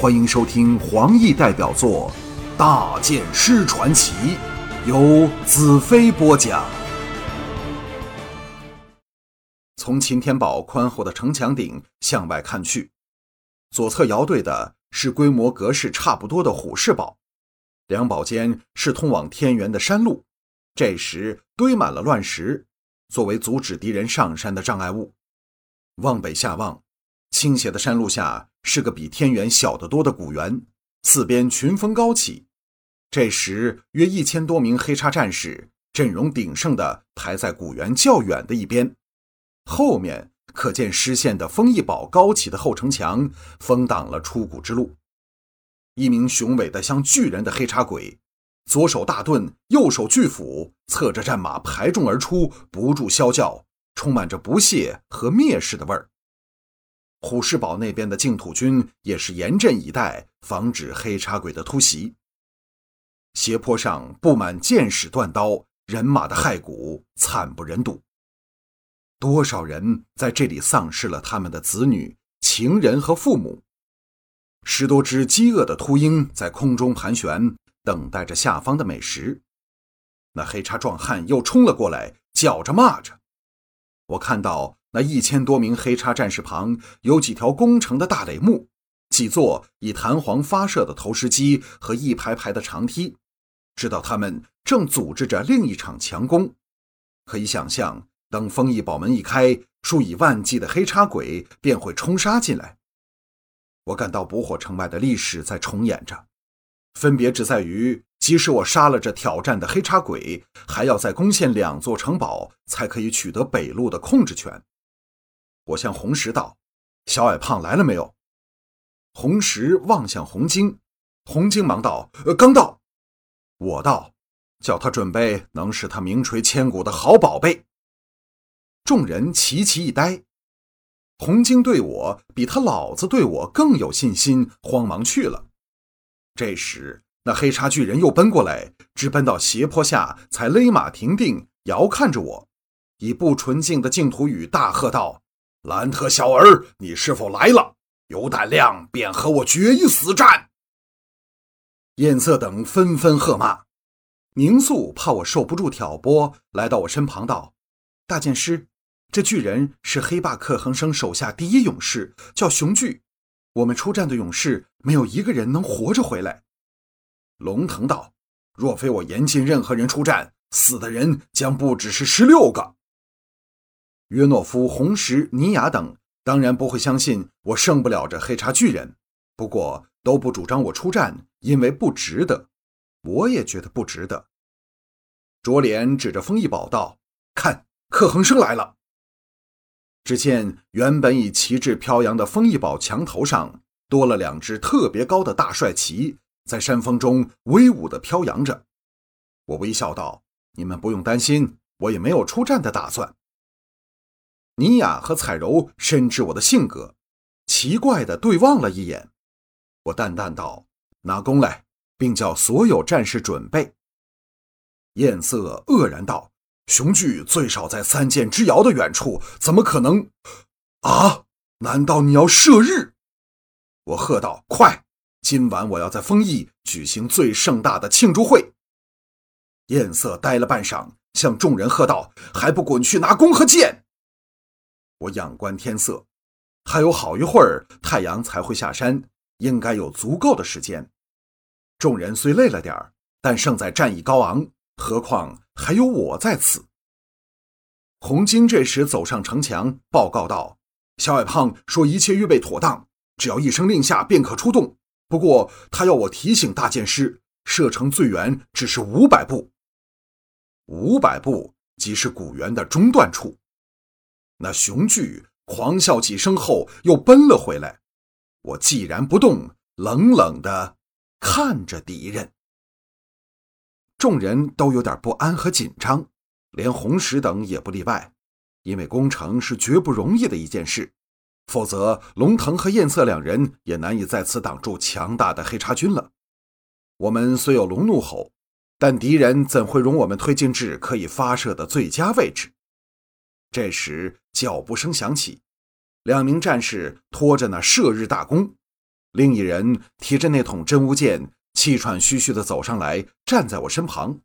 欢迎收听黄奕代表作《大剑师传奇》，由子飞播讲。从擎天堡宽厚的城墙顶向外看去，左侧遥对的是规模格式差不多的虎视堡，两堡间是通往天元的山路，这时堆满了乱石，作为阻止敌人上山的障碍物。往北下望。倾斜的山路下是个比天元小得多的古园，四边群峰高起。这时，约一千多名黑叉战士阵容鼎盛的排在古园较远的一边，后面可见失陷的丰益堡高起的后城墙封挡了出谷之路。一名雄伟的像巨人的黑叉鬼，左手大盾，右手巨斧，侧着战马排众而出，不住啸叫，充满着不屑和蔑视的味儿。虎视堡那边的净土军也是严阵以待，防止黑叉鬼的突袭。斜坡上布满剑矢断刀，人马的骸骨惨不忍睹。多少人在这里丧失了他们的子女、情人和父母。十多只饥饿的秃鹰在空中盘旋，等待着下方的美食。那黑叉壮汉又冲了过来，叫着骂着。我看到。那一千多名黑叉战士旁有几条攻城的大垒木，几座以弹簧发射的投石机和一排排的长梯，知道他们正组织着另一场强攻。可以想象，等丰益堡门一开，数以万计的黑叉鬼便会冲杀进来。我感到捕火城外的历史在重演着，分别只在于。即使我杀了这挑战的黑叉鬼，还要再攻陷两座城堡，才可以取得北路的控制权。我向红石道：“小矮胖来了没有？”红石望向红晶，红晶忙道：“呃，刚到。”我道：“叫他准备能使他名垂千古的好宝贝。”众人齐齐一呆。红晶对我比他老子对我更有信心，慌忙去了。这时，那黑叉巨人又奔过来，直奔到斜坡下，才勒马停定，遥看着我，以不纯净的净土语大喝道。兰特小儿，你是否来了？有胆量便和我决一死战！艳色等纷纷喝骂。宁肃怕我受不住挑拨，来到我身旁道：“大剑师，这巨人是黑霸克恒生手下第一勇士，叫雄巨。我们出战的勇士没有一个人能活着回来。”龙腾道：“若非我严禁任何人出战，死的人将不只是十六个。”约诺夫、红石、尼亚等当然不会相信我胜不了这黑茶巨人，不过都不主张我出战，因为不值得。我也觉得不值得。卓莲指着丰益宝道：“看，克恒生来了。”只见原本以旗帜飘扬的丰益堡墙头上多了两只特别高的大帅旗，在山峰中威武地飘扬着。我微笑道：“你们不用担心，我也没有出战的打算。”尼雅和彩柔深知我的性格，奇怪的对望了一眼。我淡淡道：“拿弓来，并叫所有战士准备。”艳色愕然道：“雄踞最少在三箭之遥的远处，怎么可能？啊？难道你要射日？”我喝道：“快！今晚我要在丰邑举行最盛大的庆祝会。”艳色呆了半晌，向众人喝道：“还不滚去拿弓和箭！”我仰观天色，还有好一会儿太阳才会下山，应该有足够的时间。众人虽累了点儿，但胜在战意高昂，何况还有我在此。红晶这时走上城墙，报告道：“小矮胖说一切预备妥当，只要一声令下便可出动。不过他要我提醒大剑师，射程最远只是五百步，五百步即是古猿的中段处。”那雄巨狂笑几声后，又奔了回来。我既然不动，冷冷的看着敌人。众人都有点不安和紧张，连红石等也不例外，因为攻城是绝不容易的一件事，否则龙腾和艳色两人也难以在此挡住强大的黑叉军了。我们虽有龙怒吼，但敌人怎会容我们推进至可以发射的最佳位置？这时，脚步声响起，两名战士拖着那射日大弓。另一人提着那桶真无剑，气喘吁吁地走上来，站在我身旁。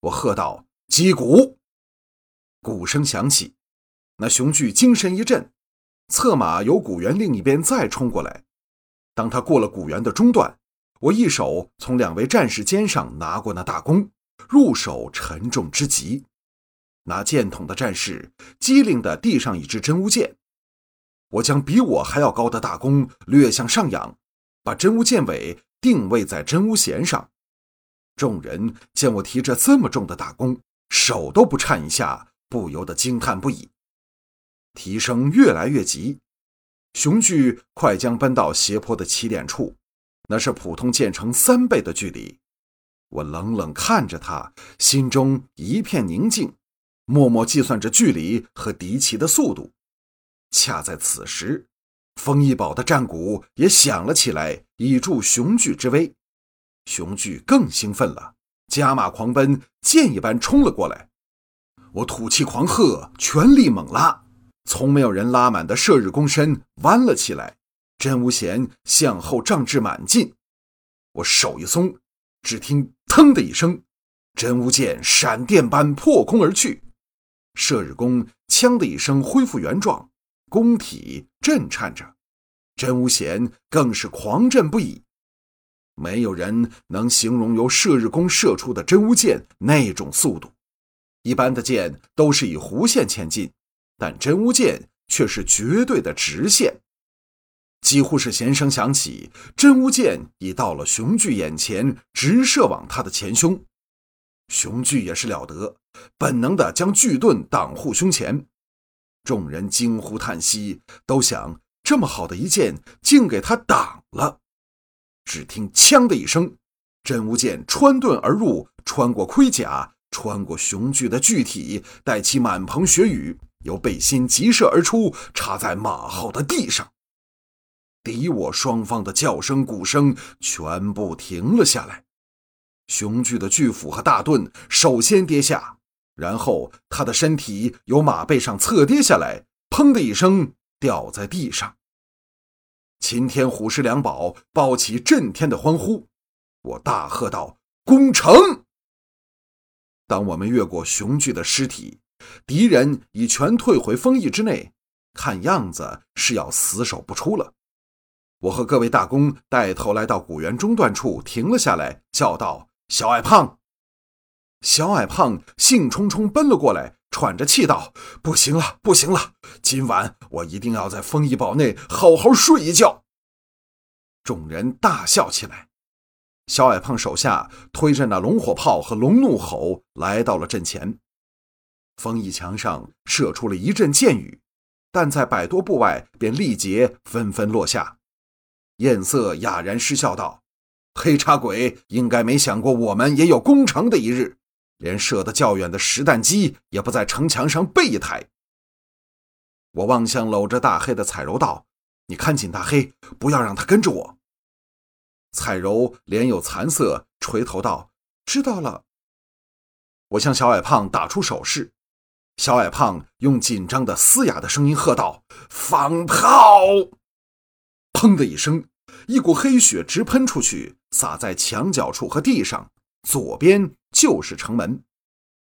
我喝道：“击鼓！”鼓声响起，那雄踞精神一振，策马由古园另一边再冲过来。当他过了古园的中段，我一手从两位战士肩上拿过那大弓，入手沉重之极。拿箭筒的战士机灵地递上一支真无剑。我将比我还要高的大弓略向上仰，把真无剑尾定位在真无弦上。众人见我提着这么重的大弓，手都不颤一下。不由得惊叹不已，提升越来越急，雄踞快将奔到斜坡的起点处，那是普通建成三倍的距离。我冷冷看着他，心中一片宁静，默默计算着距离和敌骑的速度。恰在此时，丰益堡的战鼓也响了起来，以助雄踞之威。雄踞更兴奋了，加马狂奔，箭一般冲了过来。我吐气狂喝，全力猛拉，从没有人拉满的射日弓身弯了起来，真无弦向后胀至满劲。我手一松，只听“腾”的一声，真无剑闪电般破空而去，射日弓“锵”的一声恢复原状，弓体震颤着，真无弦更是狂震不已。没有人能形容由射日弓射出的真无剑那种速度。一般的箭都是以弧线前进，但真无剑却是绝对的直线。几乎是弦声响起，真无剑已到了熊踞眼前，直射往他的前胸。熊踞也是了得，本能的将巨盾挡护胸前。众人惊呼叹息，都想这么好的一剑，竟给他挡了。只听“锵”的一声，真无剑穿盾而入，穿过盔甲。穿过雄踞的巨体，带起满棚血雨，由背心急射而出，插在马后的地上。敌我双方的叫声、鼓声全部停了下来。雄踞的巨斧和大盾首先跌下，然后他的身体由马背上侧跌下来，砰的一声掉在地上。秦天虎狮两宝抱起震天的欢呼，我大喝道：“攻城！”当我们越过雄踞的尸体，敌人已全退回封邑之内，看样子是要死守不出了。我和各位大公带头来到古园中段处，停了下来，叫道：“小矮胖！”小矮胖兴冲冲奔了过来，喘着气道：“不行了，不行了！今晚我一定要在封邑堡内好好睡一觉。”众人大笑起来。小矮胖手下推着那龙火炮和龙怒吼来到了阵前，封邑墙上射出了一阵箭雨，但在百多步外便力竭纷纷落下。艳色哑然失笑道：“黑茶鬼应该没想过我们也有攻城的一日，连射得较远的实弹机也不在城墙上备一台。”我望向搂着大黑的彩柔道：“你看紧大黑，不要让他跟着我。”彩柔脸有残色，垂头道：“知道了。”我向小矮胖打出手势，小矮胖用紧张的嘶哑的声音喝道：“放炮！”砰的一声，一股黑血直喷出去，洒在墙角处和地上。左边就是城门。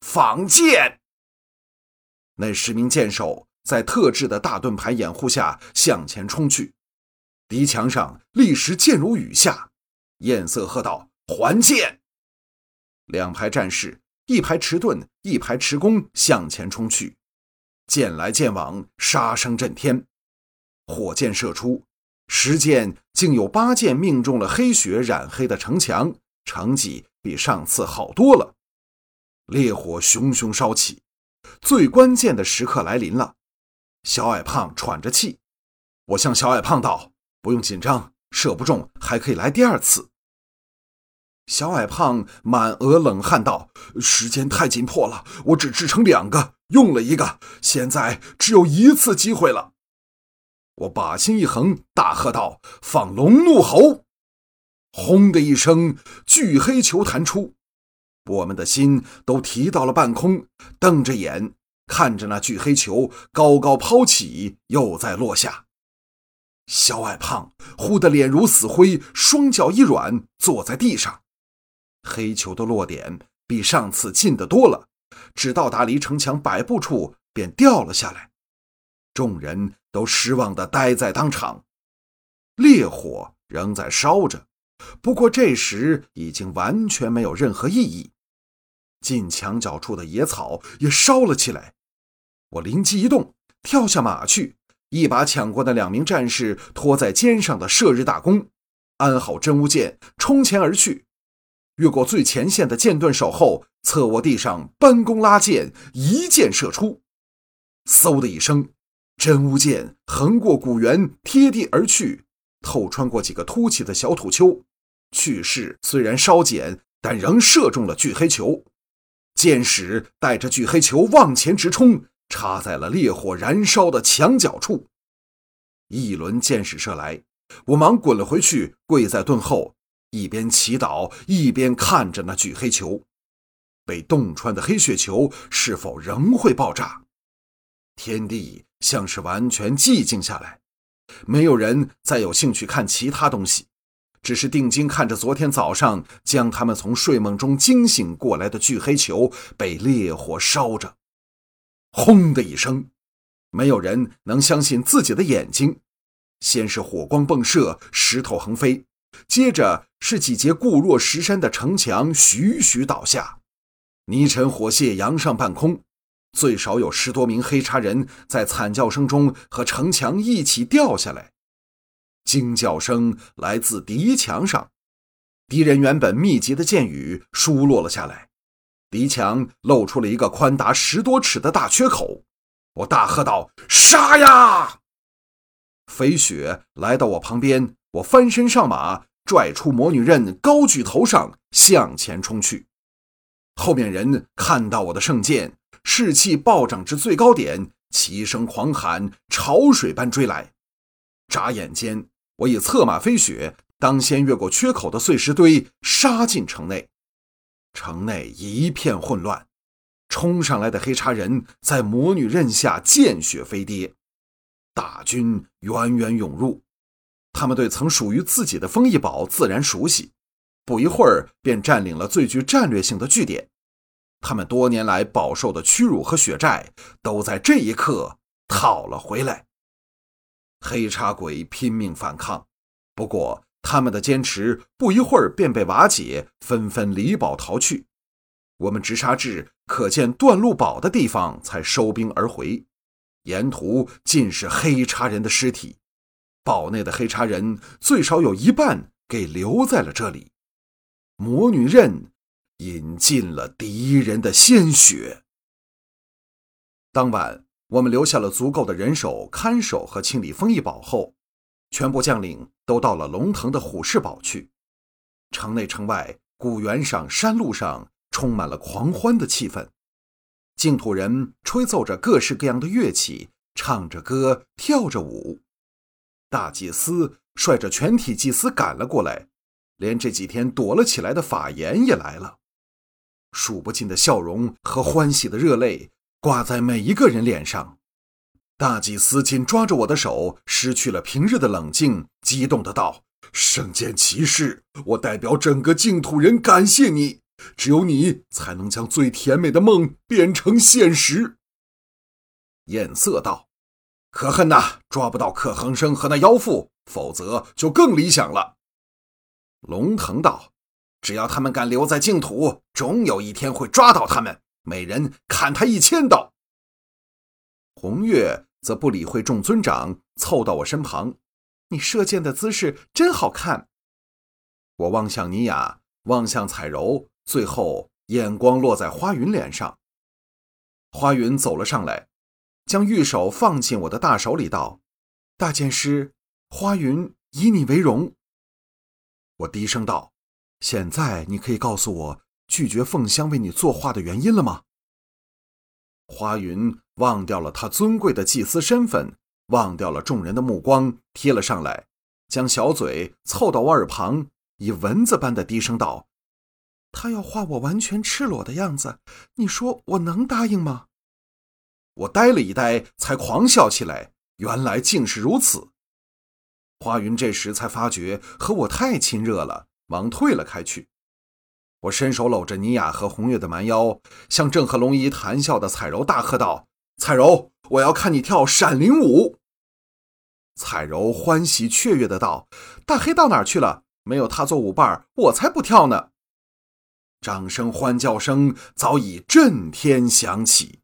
放箭！那十名箭手在特制的大盾牌掩护下向前冲去，敌墙上立时箭如雨下。艳色喝道：“还剑！”两排战士，一排持盾，一排持弓，向前冲去。剑来剑往，杀声震天。火箭射出，十箭竟有八箭命中了黑血染黑的城墙，成绩比上次好多了。烈火熊熊烧起，最关键的时刻来临了。小矮胖喘着气，我向小矮胖道：“不用紧张，射不中还可以来第二次。”小矮胖满额冷汗道：“时间太紧迫了，我只制成两个，用了一个，现在只有一次机会了。”我把心一横，大喝道：“放龙怒吼！”轰的一声，巨黑球弹出，我们的心都提到了半空，瞪着眼看着那巨黑球高高抛起，又再落下。小矮胖忽的脸如死灰，双脚一软，坐在地上。黑球的落点比上次近得多了，只到达离城墙百步处便掉了下来。众人都失望地呆在当场。烈火仍在烧着，不过这时已经完全没有任何意义。近墙角处的野草也烧了起来。我灵机一动，跳下马去。一把抢过那两名战士托在肩上的射日大弓，安好真无剑，冲前而去，越过最前线的剑盾手后，侧卧地上搬弓拉箭，一箭射出。嗖的一声，真无剑横过古猿，贴地而去，透穿过几个凸起的小土丘，去势虽然稍减，但仍射中了巨黑球。箭矢带着巨黑球往前直冲。插在了烈火燃烧的墙角处，一轮箭矢射来，我忙滚了回去，跪在盾后，一边祈祷，一边看着那巨黑球。被洞穿的黑血球是否仍会爆炸？天地像是完全寂静下来，没有人再有兴趣看其他东西，只是定睛看着昨天早上将他们从睡梦中惊醒过来的巨黑球被烈火烧着。轰的一声，没有人能相信自己的眼睛。先是火光迸射，石头横飞，接着是几节固若石山的城墙徐徐倒下，泥尘火屑扬上半空，最少有十多名黑叉人在惨叫声中和城墙一起掉下来。惊叫声来自敌墙上，敌人原本密集的箭雨疏落了下来。敌墙露出了一个宽达十多尺的大缺口，我大喝道：“杀呀！”飞雪来到我旁边，我翻身上马，拽出魔女刃，高举头上向前冲去。后面人看到我的圣剑，士气暴涨至最高点，齐声狂喊，潮水般追来。眨眼间，我已策马飞雪，当先越过缺口的碎石堆，杀进城内。城内一片混乱，冲上来的黑茶人在魔女刃下见血飞跌，大军源源涌入。他们对曾属于自己的丰益堡自然熟悉，不一会儿便占领了最具战略性的据点。他们多年来饱受的屈辱和血债，都在这一刻讨了回来。黑叉鬼拼命反抗，不过。他们的坚持不一会儿便被瓦解，纷纷离堡逃去。我们直杀至可见断路堡的地方，才收兵而回。沿途尽是黑叉人的尸体，堡内的黑叉人最少有一半给留在了这里。魔女刃饮尽了敌人的鲜血。当晚，我们留下了足够的人手看守和清理丰益堡后。全部将领都到了龙腾的虎视堡去。城内城外、古原上、山路上充满了狂欢的气氛。净土人吹奏着各式各样的乐器，唱着歌，跳着舞。大祭司率着全体祭司赶了过来，连这几天躲了起来的法言也来了。数不尽的笑容和欢喜的热泪挂在每一个人脸上。大祭司紧抓着我的手，失去了平日的冷静，激动的道：“圣剑骑士，我代表整个净土人感谢你，只有你才能将最甜美的梦变成现实。”艳色道：“可恨呐，抓不到克恒生和那妖妇，否则就更理想了。”龙腾道：“只要他们敢留在净土，终有一天会抓到他们，每人砍他一千刀。”红月则不理会众尊长，凑到我身旁：“你射箭的姿势真好看。”我望向尼雅，望向彩柔，最后眼光落在花云脸上。花云走了上来，将玉手放进我的大手里，道：“大剑师，花云以你为荣。”我低声道：“现在你可以告诉我拒绝凤香为你作画的原因了吗？”花云忘掉了他尊贵的祭司身份，忘掉了众人的目光，贴了上来，将小嘴凑到我耳旁，以蚊子般的低声道：“他要画我完全赤裸的样子，你说我能答应吗？”我呆了一呆，才狂笑起来。原来竟是如此。花云这时才发觉和我太亲热了，忙退了开去。我伸手搂着倪雅和红月的蛮腰，向正和龙姨谈笑的彩柔大喝道：“彩柔，我要看你跳闪灵舞！”彩柔欢喜雀跃的道：“大黑到哪儿去了？没有他做舞伴，我才不跳呢！”掌声、欢叫声早已震天响起。